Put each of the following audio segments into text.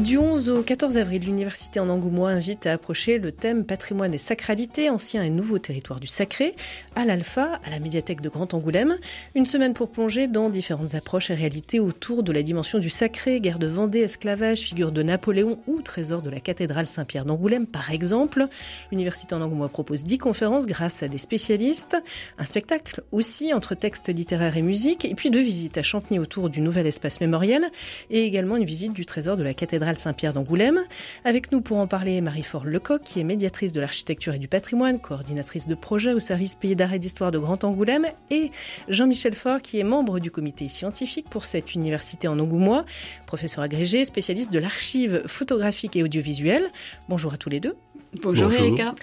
Du 11 au 14 avril, l'Université en Angoumois invite à approcher le thème patrimoine et sacralité, ancien et nouveau territoire du sacré, à l'Alpha, à la médiathèque de Grand Angoulême. Une semaine pour plonger dans différentes approches et réalités autour de la dimension du sacré, guerre de Vendée, esclavage, figure de Napoléon ou trésor de la cathédrale Saint-Pierre d'Angoulême, par exemple. L'Université en Angoumois propose 10 conférences grâce à des spécialistes, un spectacle aussi entre textes littéraires et musique, et puis deux visites à Champigny autour du nouvel espace mémoriel, et également une visite du trésor de la cathédrale Saint-Pierre d'Angoulême. Avec nous pour en parler, Marie-Fort Lecoq, qui est médiatrice de l'architecture et du patrimoine, coordinatrice de projet au service Pays d'art et d'histoire de Grand Angoulême, et Jean-Michel Faure, qui est membre du comité scientifique pour cette université en Angoumois, professeur agrégé, spécialiste de l'archive photographique et audiovisuelle. Bonjour à tous les deux. Bonjour, Erika.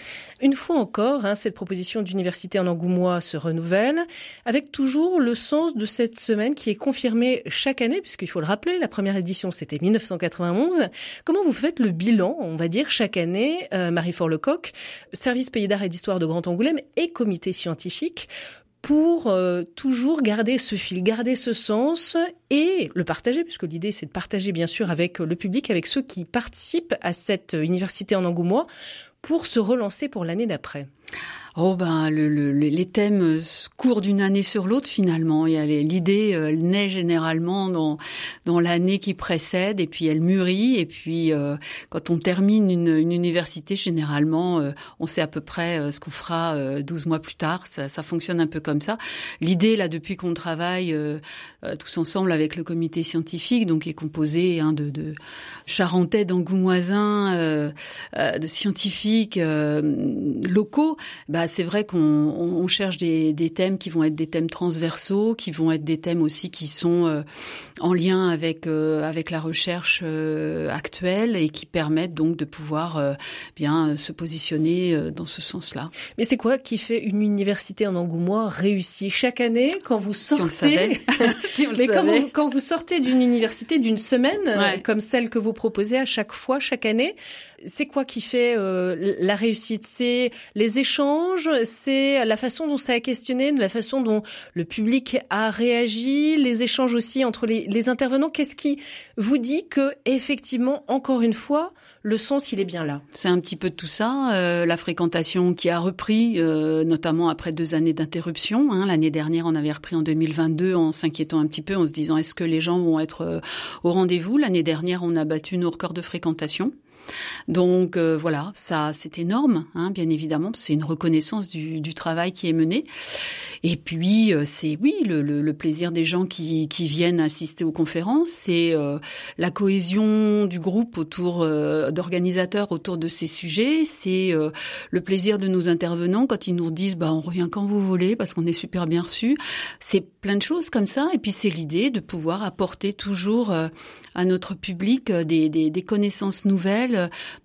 Une fois encore, hein, cette proposition d'université en Angoumois se renouvelle, avec toujours le sens de cette semaine qui est confirmée chaque année, puisqu'il faut le rappeler, la première édition c'était 1991. Comment vous faites le bilan, on va dire, chaque année, euh, Marie-Fort Lecoq, service pays d'art et d'histoire de Grand Angoulême et comité scientifique pour euh, toujours garder ce fil, garder ce sens et le partager, puisque l'idée c'est de partager bien sûr avec le public, avec ceux qui participent à cette université en Angoumois, pour se relancer pour l'année d'après. Oh ben le, le, les thèmes courent d'une année sur l'autre finalement. L'idée euh, naît généralement dans dans l'année qui précède et puis elle mûrit et puis euh, quand on termine une, une université généralement euh, on sait à peu près euh, ce qu'on fera 12 mois plus tard. Ça, ça, fonctionne un peu comme ça. L'idée là depuis qu'on travaille tous ensemble avec le comité scientifique donc est composé hein, de, de charentais d'angoumoisins, de scientifiques locaux. Bah, bah, c'est vrai qu'on on cherche des, des, thèmes qui vont être des thèmes transversaux, qui vont être des thèmes aussi qui sont euh, en lien avec euh, avec la recherche euh, actuelle et qui permettent donc de pouvoir bien se positionner dans ce sens-là. Mais c'est quoi qui fait une université en Angoumois réussie? Chaque année quand vous sortez si Mais quand vous, quand vous, sortez d'une université d'une semaine comme celle que vous proposez à chaque fois chaque année, c'est quoi qui fait la réussite? C'est les échanges? C'est la façon dont ça a questionné, la façon dont le public a réagi, les échanges aussi entre les, intervenants? Qu'est-ce qui vous dit que effectivement, encore une fois, le sens, il est bien là? C'est un petit peu tout ça. Euh, la fréquentation qui a repris, euh, notamment après deux années d'interruption. Hein. L'année dernière, on avait repris en 2022 en s'inquiétant un petit peu, en se disant est-ce que les gens vont être euh, au rendez-vous? L'année dernière, on a battu nos records de fréquentation. Donc euh, voilà, ça c'est énorme, hein, bien évidemment, c'est une reconnaissance du, travail qui est mené. Et puis euh, c'est oui le, plaisir des gens qui, viennent assister aux conférences, c'est euh, la cohésion du groupe autour d'organisateurs autour de ces sujets, c'est le plaisir de nos intervenants quand ils nous disent bah on revient quand vous voulez parce qu'on est super bien reçu. C'est plein de choses comme ça. Et puis c'est l'idée de pouvoir apporter toujours à notre public des connaissances nouvelles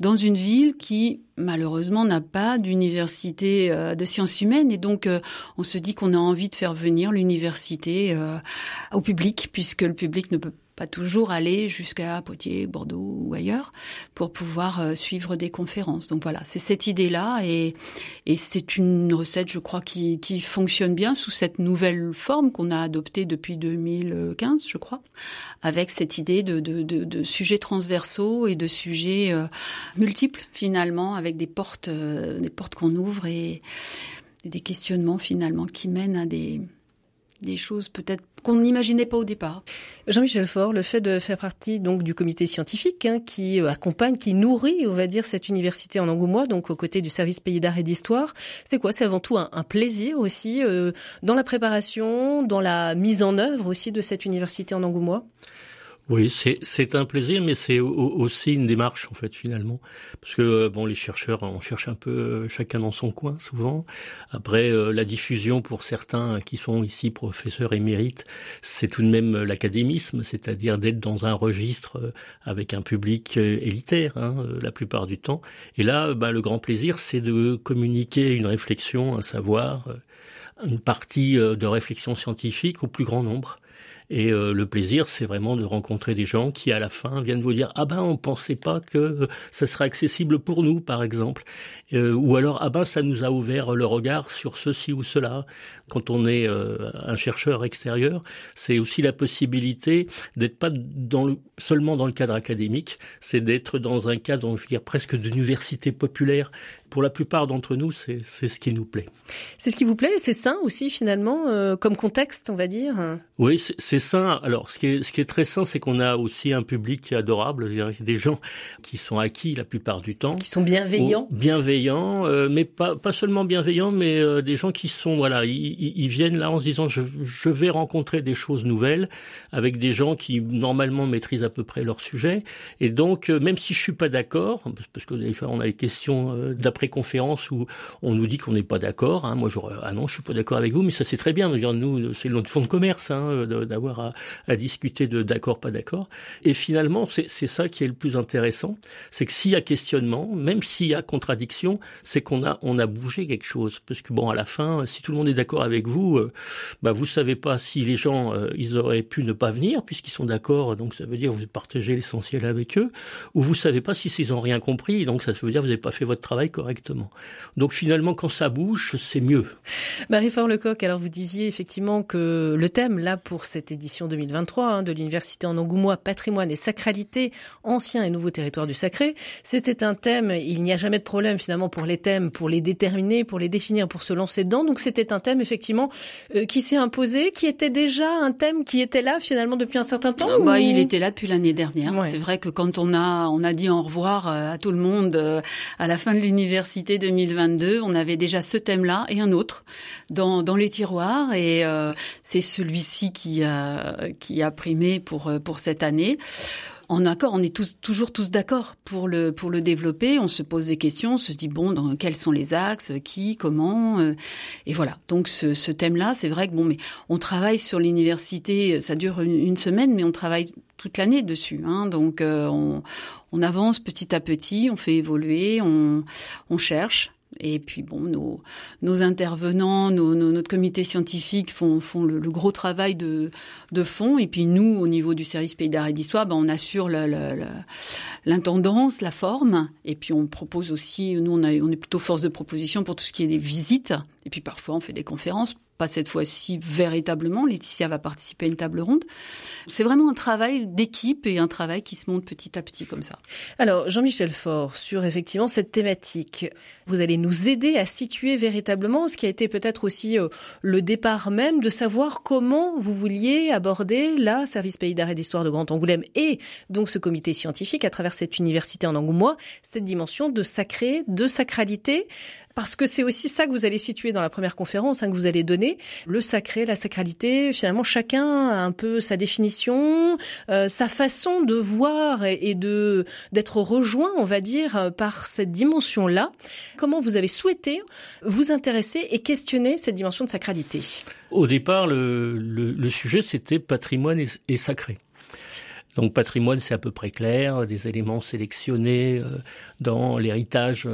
dans une ville qui malheureusement n'a pas d'université euh, de sciences humaines. Et donc euh, on se dit qu'on a envie de faire venir l'université euh, au public puisque le public ne peut pas toujours aller jusqu'à Poitiers, Bordeaux ou ailleurs pour pouvoir euh, suivre des conférences. Donc voilà, c'est cette idée-là et, c'est une recette, je crois, qui, fonctionne bien sous cette nouvelle forme qu'on a adoptée depuis 2015, je crois, avec cette idée de, sujets transversaux et de sujets euh, multiples finalement, avec des portes, euh, des portes qu'on ouvre et des questionnements finalement qui mènent à des des choses peut-être qu'on n'imaginait pas au départ. Jean-Michel Faure, le fait de faire partie donc du comité scientifique hein, qui euh, accompagne, qui nourrit, on va dire, cette université en Angoumois, donc aux côtés du service pays d'art et d'histoire, c'est quoi? C'est avant tout un, un plaisir aussi euh, dans la préparation, dans la mise en œuvre aussi de cette université en Angoumois? Oui, c'est un plaisir, mais c'est aussi une démarche en fait finalement, parce que euh, bon, les chercheurs, on cherche un peu euh, chacun dans son coin souvent. Après, euh, la diffusion pour certains qui sont ici professeurs émérites, c'est tout de même l'académisme, c'est-à-dire d'être dans un registre avec un public élitaire hein, la plupart du temps. Et là, bah, le grand plaisir, c'est de communiquer une réflexion, un savoir, une partie de réflexion scientifique au plus grand nombre. Et euh, le plaisir, c'est vraiment de rencontrer des gens qui, à la fin, viennent vous dire ah ben on pensait pas que ça serait accessible pour nous, par exemple, euh, ou alors ah ben ça nous a ouvert le regard sur ceci ou cela. Quand on est euh, un chercheur extérieur, c'est aussi la possibilité d'être pas dans le, seulement dans le cadre académique, c'est d'être dans un cadre, je veux dire, presque d'université populaire pour la plupart d'entre nous, c'est ce qui nous plaît. C'est ce qui vous plaît C'est sain aussi, finalement, euh, comme contexte, on va dire Oui, c'est sain. Alors, ce qui est, ce qui est très sain, c'est qu'on a aussi un public qui est adorable. Des gens qui sont acquis la plupart du temps. Qui sont bienveillants. bienveillants, euh, mais pas, pas seulement bienveillants, mais euh, des gens qui sont, voilà, ils, ils, viennent là en se disant, je, je vais rencontrer des choses nouvelles avec des gens qui, normalement, maîtrisent à peu près leur sujet. Et donc, même si je suis pas d'accord, parce que des fois, on a des questions d'après conférence où on nous dit qu'on n'est pas d'accord. Hein. Moi, j'aurais ah non, je suis pas d'accord avec vous, mais ça c'est très bien. Nous, c'est notre fonds de commerce hein, d'avoir à, à, discuter de d'accord, pas d'accord. Et finalement, c'est ça qui est le plus intéressant, c'est que s'il y a questionnement, même s'il y a contradiction, c'est qu'on a on a bougé quelque chose. Parce que bon, à la fin, si tout le monde est d'accord avec vous, euh, bah vous savez pas si les gens euh, ils auraient pu ne pas venir puisqu'ils sont d'accord, donc ça veut dire vous partagez l'essentiel avec eux, ou vous savez pas si ils ont rien compris, donc ça veut dire vous n'avez pas fait votre travail correctement correctement. Donc finalement, quand ça bouge, c'est mieux. Marie-Fort Lecoq, alors vous disiez effectivement que le thème, là, pour cette édition 2023 hein, de l'Université en Angoumois, patrimoine et sacralité, anciens et nouveaux territoires du sacré, c'était un thème, il n'y a jamais de problème finalement pour les thèmes, pour les déterminer, pour les définir, pour se lancer dedans. Donc c'était un thème effectivement euh, qui s'est imposé, qui était déjà un thème qui était là finalement depuis un certain temps. Ah, bah, Il était là depuis l'année dernière. C'est vrai que quand on a, on a dit au revoir euh, à tout le monde euh, à la fin de l'université, Université 2022, on avait déjà ce thème-là et un autre dans, dans les tiroirs et euh, c'est celui-ci qui a, qui a primé pour, euh, pour cette année en accord, on est tous, toujours tous d'accord pour le, pour le développer. On se pose des questions, on se dit bon, dans, quels sont les axes, qui, comment, euh, et voilà. Donc ce, ce thème-là, c'est vrai que bon, mais on travaille sur l'université, ça dure une, semaine, mais on travaille toute l'année dessus. Hein, donc on, on avance petit à petit, on fait évoluer, on, on cherche. Et puis bon, nos, nos intervenants, notre comité scientifique font, font le, gros travail de, fond. Et puis nous, au niveau du service Pays d'art et d'histoire, ben, on assure l'intendance, la forme. Et puis on propose aussi, nous on est plutôt force de proposition pour tout ce qui est des visites. Et puis parfois on fait des conférences pas cette fois-ci véritablement. Laetitia va participer à une table ronde. C'est vraiment un travail d'équipe et un travail qui se monte petit à petit comme ça. Alors, Jean-Michel Faure, sur effectivement cette thématique, vous allez nous aider à situer véritablement ce qui a été peut-être aussi euh, le départ même de savoir comment vous vouliez aborder la Service Pays d'art et d'histoire de Grand Angoulême et donc ce comité scientifique à travers cette université en Angoumois, cette dimension de sacré, de sacralité parce que c'est aussi ça que vous allez situer dans la première conférence hein, que vous allez donner, le sacré, la sacralité. Finalement, chacun a un peu sa définition, euh, sa façon de voir et, de d'être rejoint, on va dire, par cette dimension-là. Comment vous avez souhaité vous intéresser et questionner cette dimension de sacralité? Au départ, le, le, sujet c'était patrimoine et sacré. Donc patrimoine, c'est à peu près clair, des éléments sélectionnés euh, dans l'héritage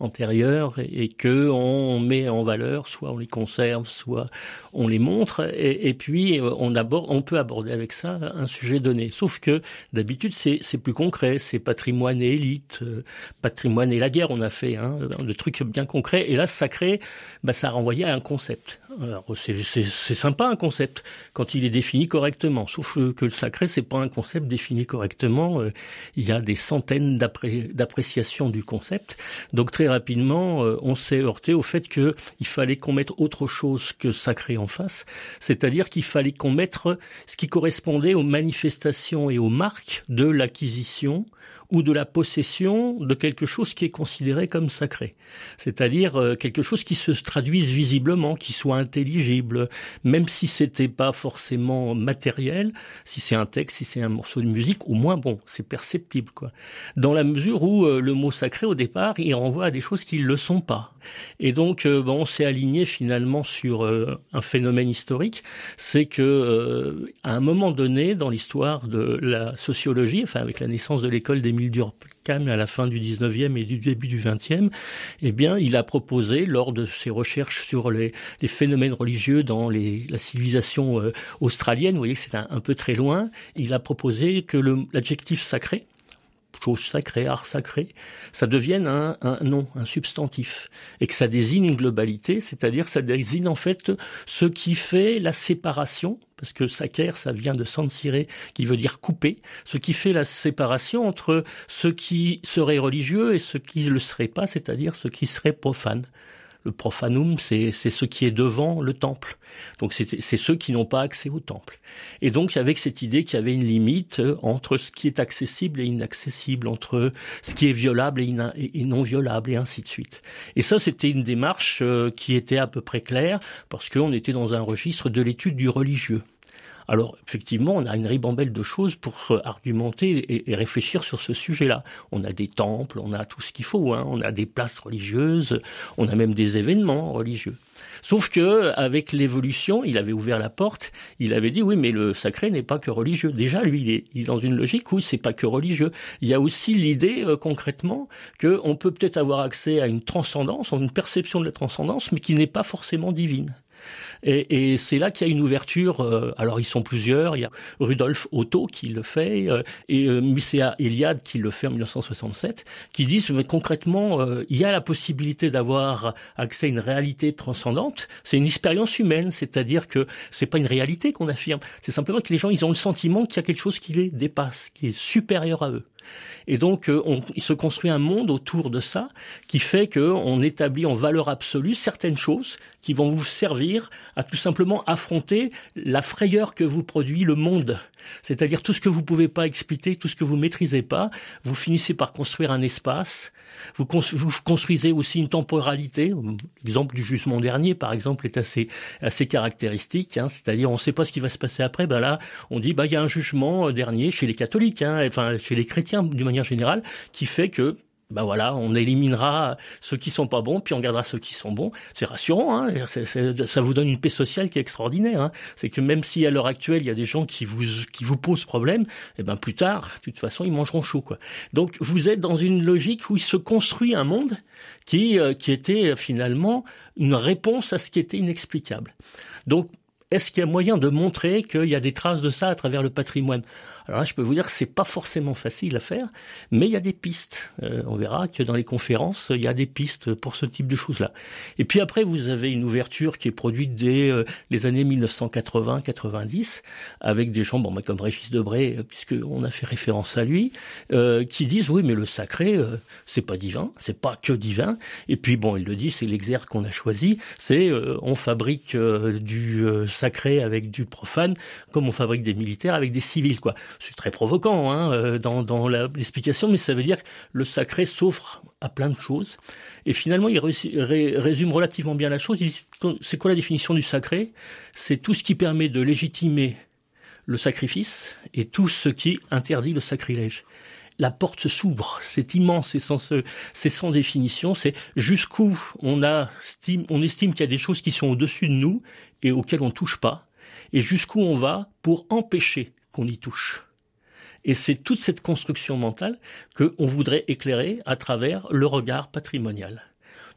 euh, antérieur et, que on met en valeur, soit on les conserve, soit on les montre, et, puis euh, on aborde, on peut aborder avec ça un sujet donné. Sauf que d'habitude c'est plus concret, c'est patrimoine et élite, patrimoine et la guerre. On a fait hein, de trucs bien concrets, et là sacré, bah, ça renvoyait à un concept. C'est sympa un concept quand il est défini correctement, sauf que le sacré c'est pas un concept défini correctement, euh, il y a des centaines d'appréciations du concept. Donc rapidement, euh, on s'est heurté au fait qu'il fallait qu'on mette autre chose que sacré en face, c'est-à-dire qu'il fallait qu'on mette ce qui correspondait aux manifestations et aux marques de l'acquisition ou de la possession de quelque chose qui est considéré comme sacré. C'est-à-dire euh, quelque chose qui se traduise visiblement, qui soit intelligible, même si c'était pas forcément matériel, si c'est un texte, si c'est un morceau de musique, au moins bon, c'est perceptible quoi. Dans la mesure où euh, le mot sacré au départ, il renvoie des choses qui ne le sont pas. Et donc, euh, bon, on s'est aligné finalement sur un phénomène historique, c'est que à un moment donné dans l'histoire de la sociologie, enfin avec la naissance de l'école d'Émile Durkheim à la fin du 19e et du début du 20e, eh bien, il a proposé lors de ses recherches sur les, phénomènes religieux dans la civilisation australienne, vous voyez que c'est un, peu très loin, il a proposé que l'adjectif sacré chose sacrée, art sacré, ça devienne un, nom, un substantif, et que ça désigne une globalité, c'est-à-dire ça désigne en fait ce qui fait la séparation, parce que sacer, ça vient de sancire, qui veut dire couper, ce qui fait la séparation entre ce qui serait religieux et ce qui ne le serait pas, c'est-à-dire ce qui serait profane. Le profanum, c'est ce qui est devant le temple. Donc c'est ceux qui n'ont pas accès au temple. Et donc avec cette idée qu'il y avait une limite euh, entre ce qui est accessible et inaccessible, entre ce qui est violable et, non violable, et ainsi de suite. Et ça, c'était une démarche euh, qui était à peu près claire, parce qu'on était dans un registre de l'étude du religieux. Alors effectivement, on a une ribambelle de choses pour argumenter et, réfléchir sur ce sujet-là. On a des temples, on a tout ce qu'il faut, hein. on a des places religieuses, on a même des événements religieux. Sauf que avec l'évolution, il avait ouvert la porte, il avait dit oui, mais le sacré n'est pas que religieux. Déjà, lui, il est, dans une logique où c'est pas que religieux. Il y a aussi l'idée euh, concrètement qu'on peut peut-être avoir accès à une transcendance, une perception de la transcendance, mais qui n'est pas forcément divine. Et, et c'est là qu'il y a une ouverture. Euh, alors ils sont plusieurs. Il y a Rudolf Otto qui le fait euh, et euh, Mycéa Eliade qui le fait en 1967, qui disent mais concrètement il y a la possibilité d'avoir accès à une réalité transcendante. C'est une expérience humaine, c'est-à-dire que c'est pas une réalité qu'on affirme. C'est simplement que les gens ils ont le sentiment qu'il y a quelque chose qui les dépasse, qui est supérieur à eux. Et donc, on, il se construit un monde autour de ça qui fait qu'on établit en valeur absolue certaines choses qui vont vous servir à tout simplement affronter la frayeur que vous produit le monde. C'est-à-dire tout ce que vous pouvez pas expliquer, tout ce que vous maîtrisez pas, vous finissez par construire un espace. Vous, construisez aussi une temporalité. L'exemple du jugement dernier, par exemple, est assez assez caractéristique. Hein. C'est-à-dire, on ne sait pas ce qui va se passer après. Ben là, on dit, bah il y a un jugement dernier chez les catholiques, hein, enfin chez les chrétiens d'une manière générale, qui fait que ben voilà, on éliminera ceux qui sont pas bons, puis on gardera ceux qui sont bons. C'est rassurant, hein ça vous donne une paix sociale qui est extraordinaire. Hein c'est que même si à l'heure actuelle il y a des gens qui vous qui vous posent problème, et eh ben plus tard, de toute façon, ils mangeront chaud quoi. Donc vous êtes dans une logique où il se construit un monde qui euh, qui était euh, finalement une réponse à ce qui était inexplicable. Donc est-ce qu'il y a moyen de montrer qu'il y a des traces de ça à travers le patrimoine? Alors là, je peux vous dire que c'est pas forcément facile à faire, mais il y a des pistes. Euh, on verra que dans les conférences, il y a des pistes pour ce type de choses-là. Et puis après, vous avez une ouverture qui est produite dès euh, les années 1980-90, avec des gens, bon, bah, comme Régis Debray, euh, puisqu'on a fait référence à lui, qui disent oui, mais le sacré, c'est pas divin, c'est pas que divin. Et puis bon, il le dit, c'est l'exergue qu'on a choisi, c'est on fabrique du sacré avec du profane, comme on fabrique des militaires avec des civils, quoi c'est très provoquant hein, euh, dans, dans l'explication, mais ça veut dire que le sacré s'offre à plein de choses. Et finalement, il résume relativement bien la chose. C'est quoi la définition du sacré? C'est tout ce qui permet de légitimer le sacrifice et tout ce qui interdit le sacrilège la porte s'ouvre, c'est immense, c'est sans, c'est sans définition, c'est jusqu'où on, a, on estime qu'il y a des choses qui sont au-dessus de nous et auxquelles on ne touche pas, et jusqu'où on va pour empêcher qu'on y touche. Et c'est toute cette construction mentale qu'on voudrait éclairer à travers le regard patrimonial.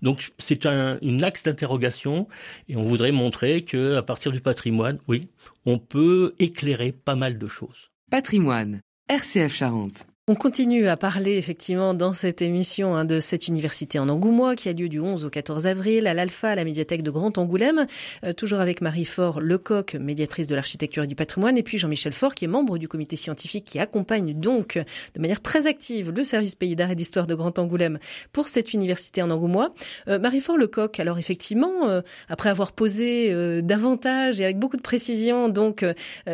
Donc c'est un axe d'interrogation et on voudrait montrer que à partir du patrimoine, oui, on peut éclairer pas mal de choses. Patrimoine, RCF Charente. On continue à parler effectivement dans cette émission hein, de cette université en Angoumois qui a lieu du 11 au 14 avril à l'Alpha, à la médiathèque de Grand Angoulême, euh, toujours avec Marie Faure Lecoq, médiatrice de l'architecture et du patrimoine, et puis Jean-Michel Faure qui est membre du comité scientifique qui accompagne donc de manière très active le service pays d'art et d'histoire de Grand Angoulême pour cette université en Angoumois. Euh, Marie Faure Lecoq, alors effectivement, euh, après avoir posé davantage et avec beaucoup de précision donc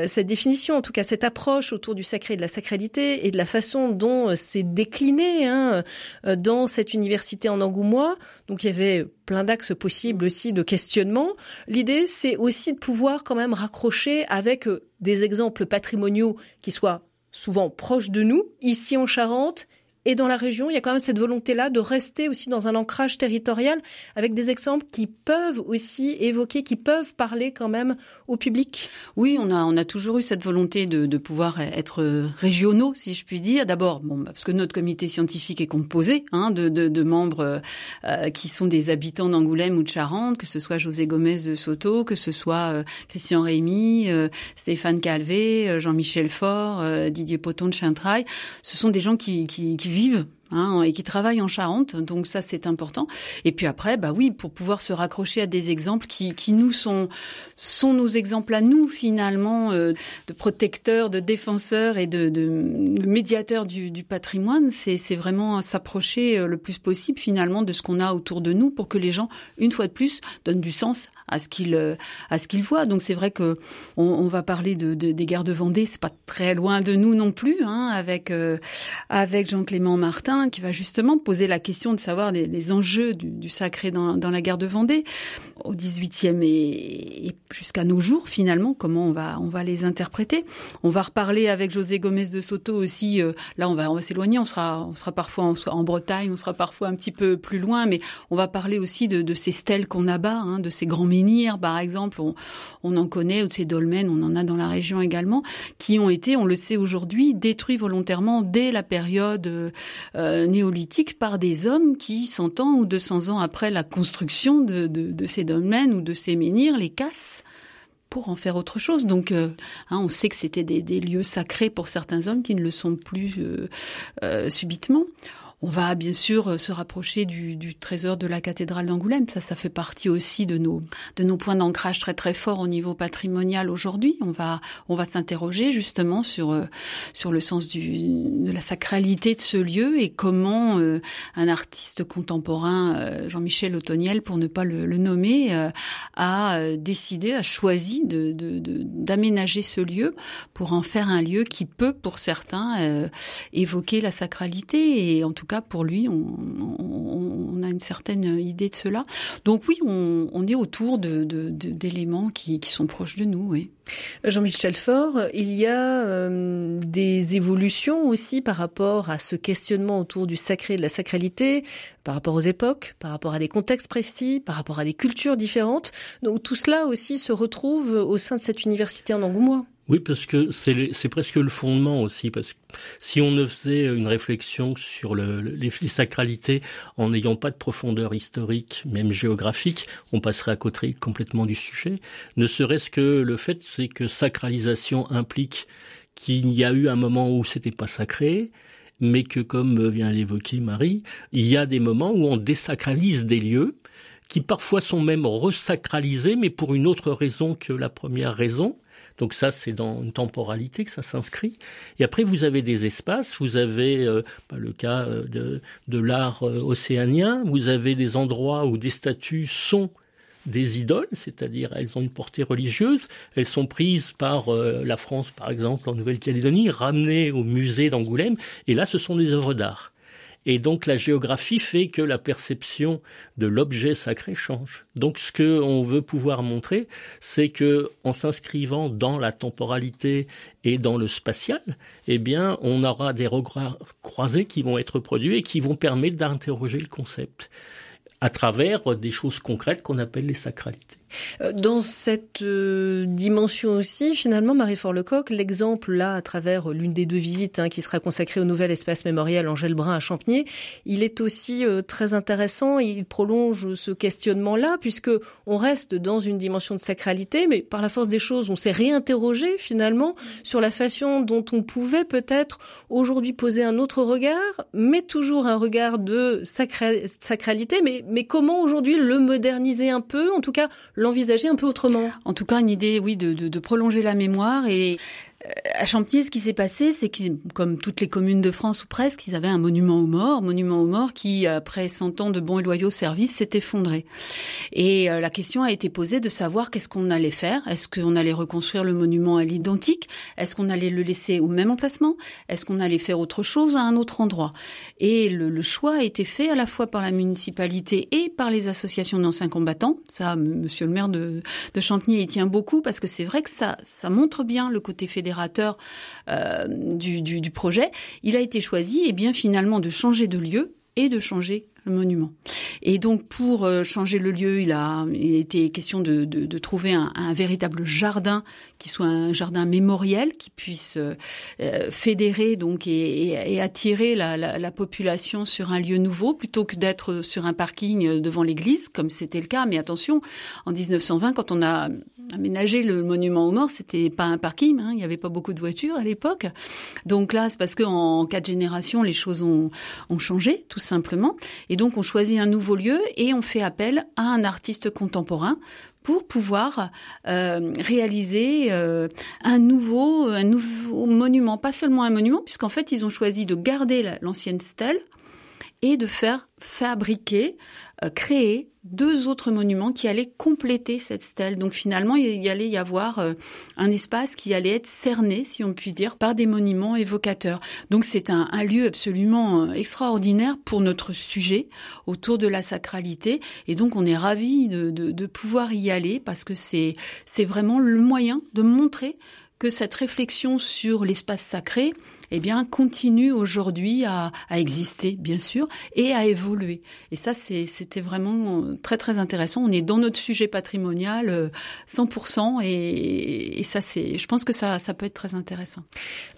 cette définition, en tout cas cette approche autour du sacré et de la sacralité et de la façon dont euh, c'est décliné hein, euh, dans cette université en Angoumois. Donc il y avait plein d'axes possibles aussi de questionnement. L'idée, c'est aussi de pouvoir quand même raccrocher avec euh, des exemples patrimoniaux qui soient souvent proches de nous, ici en Charente, Et dans la région, il y a quand même cette volonté-là de rester aussi dans un ancrage territorial avec des exemples qui peuvent aussi évoquer, qui peuvent parler quand même au public. Oui, on a, toujours eu cette volonté de, pouvoir être régionaux, si je puis dire. D'abord, bon, parce que notre comité scientifique est composé hein, de, membres euh, qui sont des habitants d'Angoulême ou de Charente, que ce soit José Gomez de Soto, que ce soit euh, Christian Rémy, euh, Stéphane Calvé, Jean-Michel Faure, Didier Poton de Chintraille. Ce sont des gens qui, qui, qui vivent Hein, et qui travaillent en Charente, donc ça c'est important. Et puis après, bah oui, pour pouvoir se raccrocher à des exemples qui, qui nous sont sont nos exemples à nous finalement euh, de protecteurs, de défenseurs et de, médiateurs du, patrimoine, c'est vraiment s'approcher euh, le plus possible finalement de ce qu'on a autour de nous pour que les gens, une fois de plus, donnent du sens à ce qu'ils euh, à ce qu'ils voient. Donc c'est vrai que on, va parler de, de, des guerres de Vendée, c'est pas très loin de nous non plus, hein, avec avec Jean-Clément Martin qui va justement poser la question de savoir les, enjeux du, sacré dans, la guerre de Vendée au 18e et, et jusqu'à nos jours finalement comment on va on va les interpréter. On va reparler avec José Gomez de Soto aussi. Euh, là on va s'éloigner, on sera on sera parfois en, Bretagne, on sera parfois un petit peu plus loin, mais on va parler aussi de, ces stèles qu'on abat, hein, de ces grands menhirs par exemple. On, on en connaît ou de ces dolmens, on en a dans la région également, qui ont été, on le sait aujourd'hui, détruits volontairement dès la période euh, euh, néolithique par des hommes qui, 100 ans ou 200 ans après la construction de, de, ces dolmens ou de ces menhirs, les cassent pour en faire autre chose. Donc, euh, hein, on sait que c'était des, lieux sacrés pour certains hommes qui ne le sont plus euh, subitement. On va bien sûr euh, se rapprocher du, du trésor de la cathédrale d'Angoulême. Ça, ça fait partie aussi de nos de nos points d'ancrage très très forts au niveau patrimonial aujourd'hui. On va on va s'interroger justement sur euh, sur le sens du de la sacralité de ce lieu et comment euh, un artiste contemporain, Jean-Michel Otoniel, pour ne pas le, le nommer, a décidé, a choisi de d'aménager ce lieu pour en faire un lieu qui peut, pour certains, évoquer la sacralité et en tout tout pour lui, on, a une certaine idée de cela. Donc oui, on, est autour d'éléments qui, sont proches de nous. Jean-Michel Faure, il y a euh, des évolutions aussi par rapport à ce questionnement autour du sacré, de la sacralité, par rapport aux époques, par rapport à des contextes précis, par rapport à des cultures différentes. Donc tout cela aussi se retrouve au sein de cette université en Angoumois. Oui, parce que c'est presque le fondement aussi, parce que si on ne faisait une réflexion sur le, les, les, sacralités en n'ayant pas de profondeur historique, même géographique, on passerait à côté complètement du sujet. Ne serait-ce que le fait, c'est que sacralisation implique qu'il y a eu un moment où c'était pas sacré, mais que, comme vient l'évoquer Marie, il y a des moments où on désacralise des lieux qui parfois sont même resacralisés, mais pour une autre raison que la première raison. Donc ça, c'est dans une temporalité que ça s'inscrit. Et après, vous avez des espaces, vous avez euh, bah, le cas euh, de, l'art euh, océanien, vous avez des endroits où des statues sont des idoles, c'est-à-dire elles ont une portée religieuse, elles sont prises par euh, la France, par exemple, en Nouvelle-Calédonie, ramenées au musée d'Angoulême, et là, ce sont des œuvres d'art. Et donc la géographie fait que la perception de l'objet sacré change. Donc ce que on veut pouvoir montrer, c'est que en s'inscrivant dans la temporalité et dans le spatial, eh bien, on aura des regards croisés qui vont être produits et qui vont permettre d'interroger le concept à travers des choses concrètes qu'on appelle les sacralités. Euh, dans cette euh, dimension aussi, finalement, Marie-Fort Lecoq, l'exemple là, à travers l'une des deux visites hein, qui sera consacrée au nouvel espace mémorial Angèle Brun à Champigny, il est aussi euh, très intéressant. Il prolonge ce questionnement-là, puisque on reste dans une dimension de sacralité, mais par la force des choses, on s'est réinterrogé finalement sur la façon dont on pouvait peut-être aujourd'hui poser un autre regard, mais toujours un regard de sacra sacralité, mais comment aujourd'hui le moderniser un peu, en tout cas l'envisager un peu autrement. En tout cas, une idée, oui, de, de, prolonger la mémoire et à Champigny, ce qui s'est passé, c'est que, comme toutes les communes de France ou presque, ils avaient un monument aux morts, monument aux morts qui, après 100 ans de bons et loyaux services, s'est effondré. Et euh, la question a été posée de savoir qu'est-ce qu'on allait faire. Est-ce qu'on allait reconstruire le monument à l'identique? Est-ce qu'on allait le laisser au même emplacement? Est-ce qu'on allait faire autre chose à un autre endroit? Et le, choix a été fait à la fois par la municipalité et par les associations d'anciens combattants. Ça, monsieur le maire de, de Champigny y tient beaucoup parce que c'est vrai que ça montre bien le côté fédéral fédérateur du, projet, il a été choisi, et eh bien finalement, de changer de lieu et de changer le monument. Et donc pour euh, changer le lieu, il a, était question de, trouver un, véritable jardin qui soit un jardin mémoriel, qui puisse euh, euh, fédérer donc et, attirer la, population sur un lieu nouveau plutôt que d'être sur un parking devant l'église comme c'était le cas. Mais attention, en 1920, quand on a aménagé le monument aux morts, c'était pas un parking, hein, il n'y avait pas beaucoup de voitures à l'époque. Donc là, c'est parce qu'en quatre générations, les choses ont, ont changé, tout simplement. Et donc, on choisit un nouveau lieu et on fait appel à un artiste contemporain pour pouvoir euh, réaliser euh, un nouveau un nouveau monument, pas seulement un monument, puisqu'en fait ils ont choisi de garder l'ancienne stèle et de faire fabriquer, euh, créer deux autres monuments qui allaient compléter cette stèle. Donc finalement, il y allait y avoir euh, un espace qui allait être cerné, si on peut dire, par des monuments évocateurs. Donc c'est un, lieu absolument euh, extraordinaire pour notre sujet autour de la sacralité. Et donc on est ravis de, de, pouvoir y aller parce que c'est vraiment le moyen de montrer que cette réflexion sur l'espace sacré, eh bien, continue aujourd'hui à, à, exister, bien sûr, et à évoluer. Et ça, c'était vraiment euh, très, très intéressant. On est dans notre sujet patrimonial 100%, euh, et, et ça, c'est, je pense que ça, ça peut être très intéressant.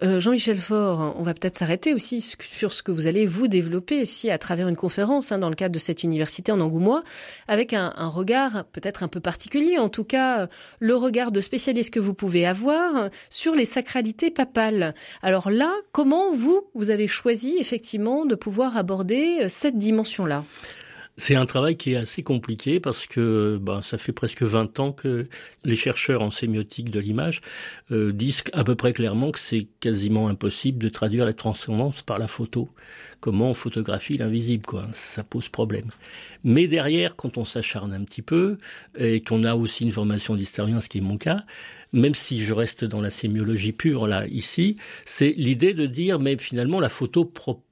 Euh, Jean-Michel Faure, on va peut-être s'arrêter aussi sur ce que vous allez vous développer ici à travers une conférence hein, dans le cadre de cette université en Angoumois, avec un, un regard peut-être un peu particulier, en tout cas le regard de spécialiste que vous pouvez avoir sur les sacralités papales. Alors là, comment vous, vous avez choisi effectivement de pouvoir aborder euh, cette dimension-là? C'est un travail qui est assez compliqué parce que bah, ça fait presque 20 ans que les chercheurs en sémiotique de l'image euh, disent à peu près clairement que c'est quasiment impossible de traduire la transcendance par la photo. Comment on photographie l'invisible, quoi? Ça pose problème. Mais derrière, quand on s'acharne un petit peu et qu'on a aussi une formation d'historien, ce qui est mon cas, même si je reste dans la sémiologie pure là ici, c'est l'idée de dire mais finalement la photo propose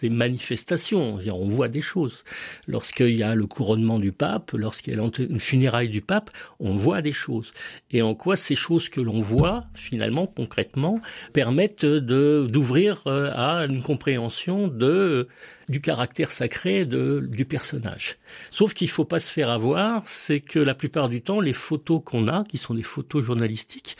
des manifestations, on voit des choses. Lorsqu'il y a le couronnement du pape, lorsqu'il y a une funéraille du pape, on voit des choses. Et en quoi ces choses que l'on voit, finalement, concrètement, permettent d'ouvrir euh, à une compréhension de du caractère sacré de, du personnage. Sauf qu'il ne faut pas se faire avoir, c'est que la plupart du temps, les photos qu'on a, qui sont des photos journalistiques,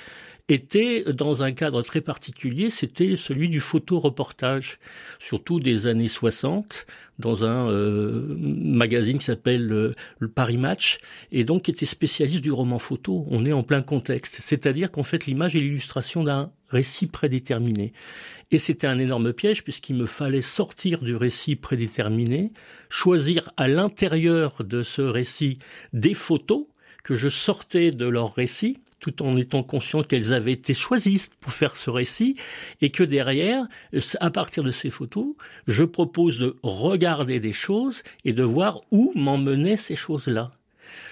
étaient dans un cadre très particulier, c'était celui du photoreportage, surtout des années 60, dans un euh, magazine qui s'appelle euh, le Paris Match, et donc était spécialiste du roman photo. On est en plein contexte, c'est-à-dire qu'en fait l'image est l'illustration d'un récit prédéterminé. Et c'était un énorme piège puisqu'il me fallait sortir du récit prédéterminé, choisir à l'intérieur de ce récit des photos que je sortais de leur récit tout en étant conscient qu'elles avaient été choisies pour faire ce récit et que derrière, à partir de ces photos, je propose de regarder des choses et de voir où m'emmenaient ces choses-là.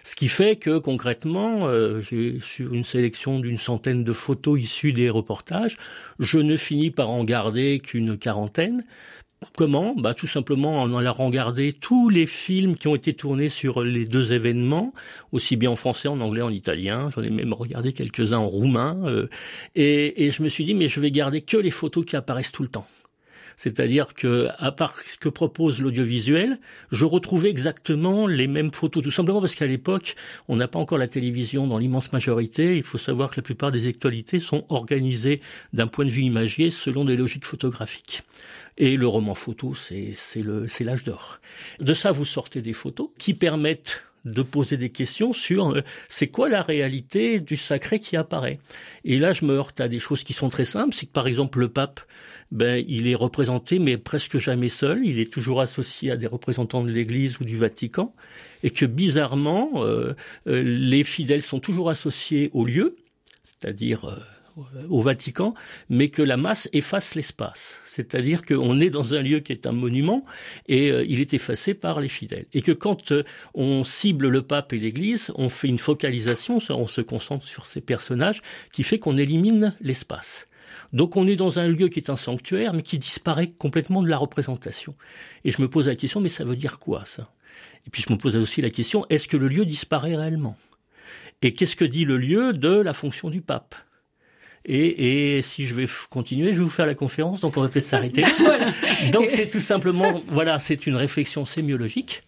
Ce qui fait que concrètement, euh, j'ai sur une sélection d'une centaine de photos issues des reportages, je ne finis par en garder qu'une quarantaine, Comment bah, Tout simplement en allant regarder tous les films qui ont été tournés sur les deux événements, aussi bien en français, en anglais, en italien. J'en ai même regardé quelques-uns en roumain. Euh, et, et je me suis dit, mais je vais garder que les photos qui apparaissent tout le temps. C'est-à-dire que, à part ce que propose l'audiovisuel, je retrouvais exactement les mêmes photos, tout simplement parce qu'à l'époque, on n'a pas encore la télévision dans l'immense majorité. Il faut savoir que la plupart des actualités sont organisées d'un point de vue imagier selon des logiques photographiques. Et le roman photo, c'est l'âge d'or. De ça, vous sortez des photos qui permettent de poser des questions sur euh, c'est quoi la réalité du sacré qui apparaît. Et là, je me heurte à des choses qui sont très simples. C'est que par exemple, le pape, ben, il est représenté, mais presque jamais seul. Il est toujours associé à des représentants de l'Église ou du Vatican. Et que bizarrement, euh, euh, les fidèles sont toujours associés au lieu, c'est-à-dire au Vatican, mais que la masse efface l'espace. C'est-à-dire qu'on est dans un lieu qui est un monument et euh, il est effacé par les fidèles. Et que quand euh, on cible le pape et l'Église, on fait une focalisation, on se concentre sur ces personnages, qui fait qu'on élimine l'espace. Donc on est dans un lieu qui est un sanctuaire, mais qui disparaît complètement de la représentation. Et je me pose la question, mais ça veut dire quoi ça? Et puis je me pose aussi la question, est-ce que le lieu disparaît réellement? Et qu'est-ce que dit le lieu de la fonction du pape? Et, et, si je vais continuer, je vais vous faire la conférence, donc on va peut-être s'arrêter. Donc c'est tout simplement, voilà, c'est une réflexion sémiologique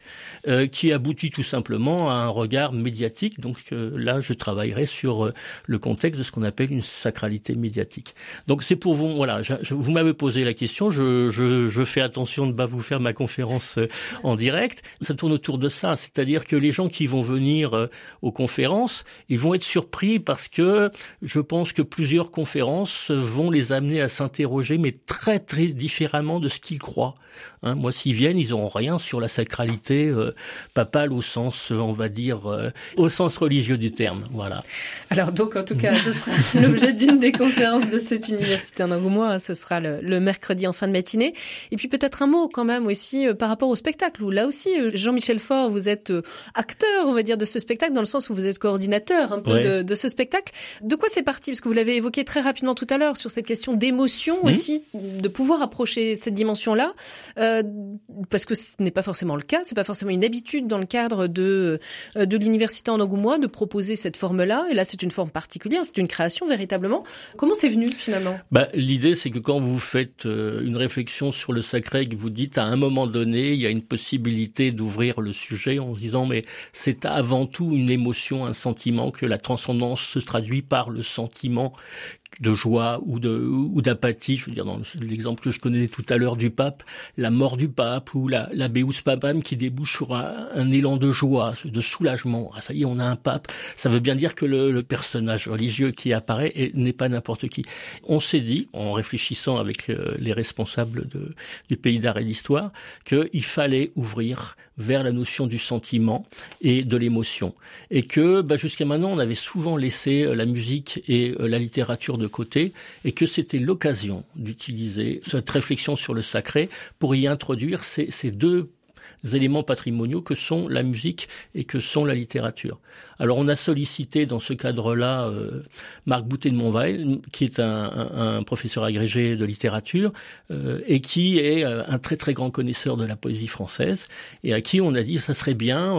euh, qui aboutit tout simplement à un regard médiatique. Donc euh, là, je travaillerai sur euh, le contexte de ce qu'on appelle une sacralité médiatique. Donc c'est pour vous, voilà, je, vous m'avez posé la question, je, je, je, fais attention de ne pas vous faire ma conférence en direct. Ça tourne autour de ça, c'est-à-dire que les gens qui vont venir aux conférences, ils vont être surpris parce que je pense que plusieurs conférences vont les amener à s'interroger, mais très très différemment de ce qu'ils croient. Hein, moi, s'ils viennent, ils n'auront rien sur la sacralité euh, papale au sens, on va dire, euh, au sens religieux du terme. Voilà. Alors donc, en tout cas, ce sera l'objet d'une des conférences de cette université en Angoumois. Hein, ce sera le, mercredi en fin de matinée. Et puis peut-être un mot quand même aussi euh, par rapport au spectacle. Où là aussi, Jean-Michel Faure, vous êtes acteur, on va dire, de ce spectacle, dans le sens où vous êtes coordinateur un peu de, de, ce spectacle. De quoi c'est parti? Parce que vous l'avez évoqué très rapidement tout à l'heure sur cette question d'émotion mmh. aussi, de pouvoir approcher cette dimension-là. Euh, parce que ce n'est pas forcément le cas, c'est pas forcément une habitude dans le cadre de euh, de l'université en Angoumois de proposer cette forme-là. Et là, c'est une forme particulière, c'est une création véritablement. Comment c'est venu finalement? Bah, l'idée, c'est que quand vous faites euh, une réflexion sur le sacré, que vous dites à un moment donné, il y a une possibilité d'ouvrir le sujet en se disant mais c'est avant tout une émotion, un sentiment que la transcendance se traduit par le sentiment de joie ou de ou d'apathie. Je veux dire, dans l'exemple que je connais tout à l'heure du pape, la mort du pape ou la, la Papam qui débouche sur un, élan de joie, de soulagement. Ah, ça y est, on a un pape. Ça veut bien dire que le, le personnage religieux qui apparaît n'est pas n'importe qui. On s'est dit, en réfléchissant avec euh, les responsables de, du pays d'art et d'histoire, qu'il fallait ouvrir vers la notion du sentiment et de l'émotion. Et que bah, jusqu'à maintenant, on avait souvent laissé euh, la musique et euh, la littérature de côté, et que c'était l'occasion d'utiliser cette réflexion sur le sacré pour y introduire ces, ces deux éléments patrimoniaux que sont la musique et que sont la littérature. Alors on a sollicité dans ce cadre-là euh, Marc Boutet de Montvail, qui est un, professeur agrégé de littérature euh, et qui est euh, un très très grand connaisseur de la poésie française et à qui on a dit ça serait bien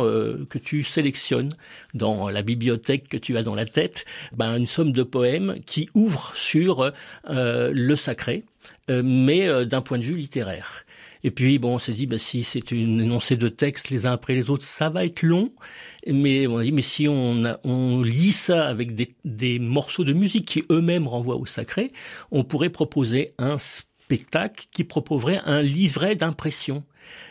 que tu sélectionnes dans la bibliothèque que tu as dans la tête ben, une somme de poèmes qui ouvrent sur le sacré, mais d'un point de vue littéraire. Et puis, bon, on s'est dit, bah, si c'est une énoncé de textes les uns après les autres, ça va être long. Mais on a dit, mais si on, on lit ça avec des, des morceaux de musique qui eux-mêmes renvoient au sacré, on pourrait proposer un spectacle qui proposerait un livret d'impression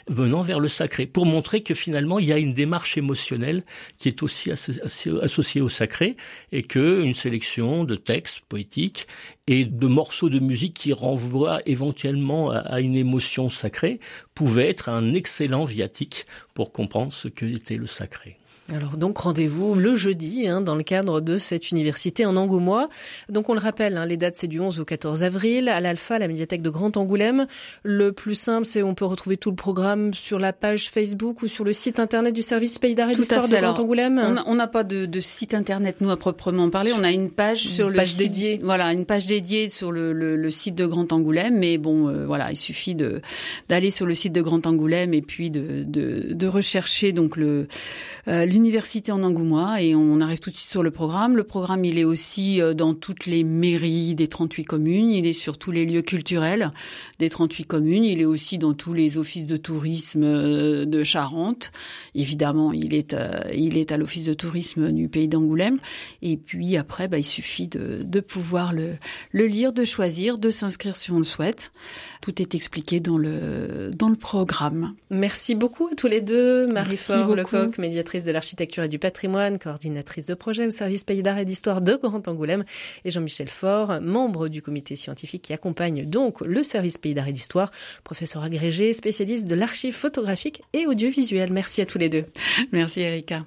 venant vers le sacré, pour montrer que finalement il y a une démarche émotionnelle qui est aussi associée au sacré, et que une sélection de textes poétiques et de morceaux de musique qui renvoient éventuellement à une émotion sacrée pouvait être un excellent viatique pour comprendre ce qu'était le sacré. Alors donc rendez-vous le jeudi hein, dans le cadre de cette université en Angoumois. Donc on le rappelle, hein, les dates c'est du 11 au 14 avril à l'Alpha, la médiathèque de Grand Angoulême. Le plus simple c'est on peut retrouver tout le programme sur la page Facebook ou sur le site internet du service Pays d'art et d'histoire de Grand Angoulême. On n'a pas de, de, site internet nous à proprement parler, on a une page sur le page dédiée. Voilà, une page dédiée sur le, le, le site de Grand Angoulême. Mais bon, euh, voilà, il suffit de d'aller sur le site de Grand Angoulême et puis de, de, de rechercher donc le euh, l'université en Angoumois et on arrive tout de suite sur le programme. Le programme, il est aussi euh, dans toutes les mairies des 38 communes, il est sur tous les lieux culturels des 38 communes, il est aussi dans tous les offices de tourisme euh, de Charente. Évidemment, il est, il est à l'office de tourisme du pays d'Angoulême. Et puis après, bah, il suffit de, de pouvoir le, le lire, de choisir, de s'inscrire si on le souhaite. Tout est expliqué dans le, dans le programme. Merci beaucoup à tous les deux. Marie-Fort Lecoq, médiatrice de l'architecture et du patrimoine, coordinatrice de projet au service Pays d'art et d'histoire de Grand Angoulême, et Jean-Michel Faure, membre du comité scientifique qui accompagne donc le service Pays d'art et d'histoire, professeur agrégé, spécialiste de l'archive photographique et audiovisuelle. Merci à tous les deux. Merci Erika.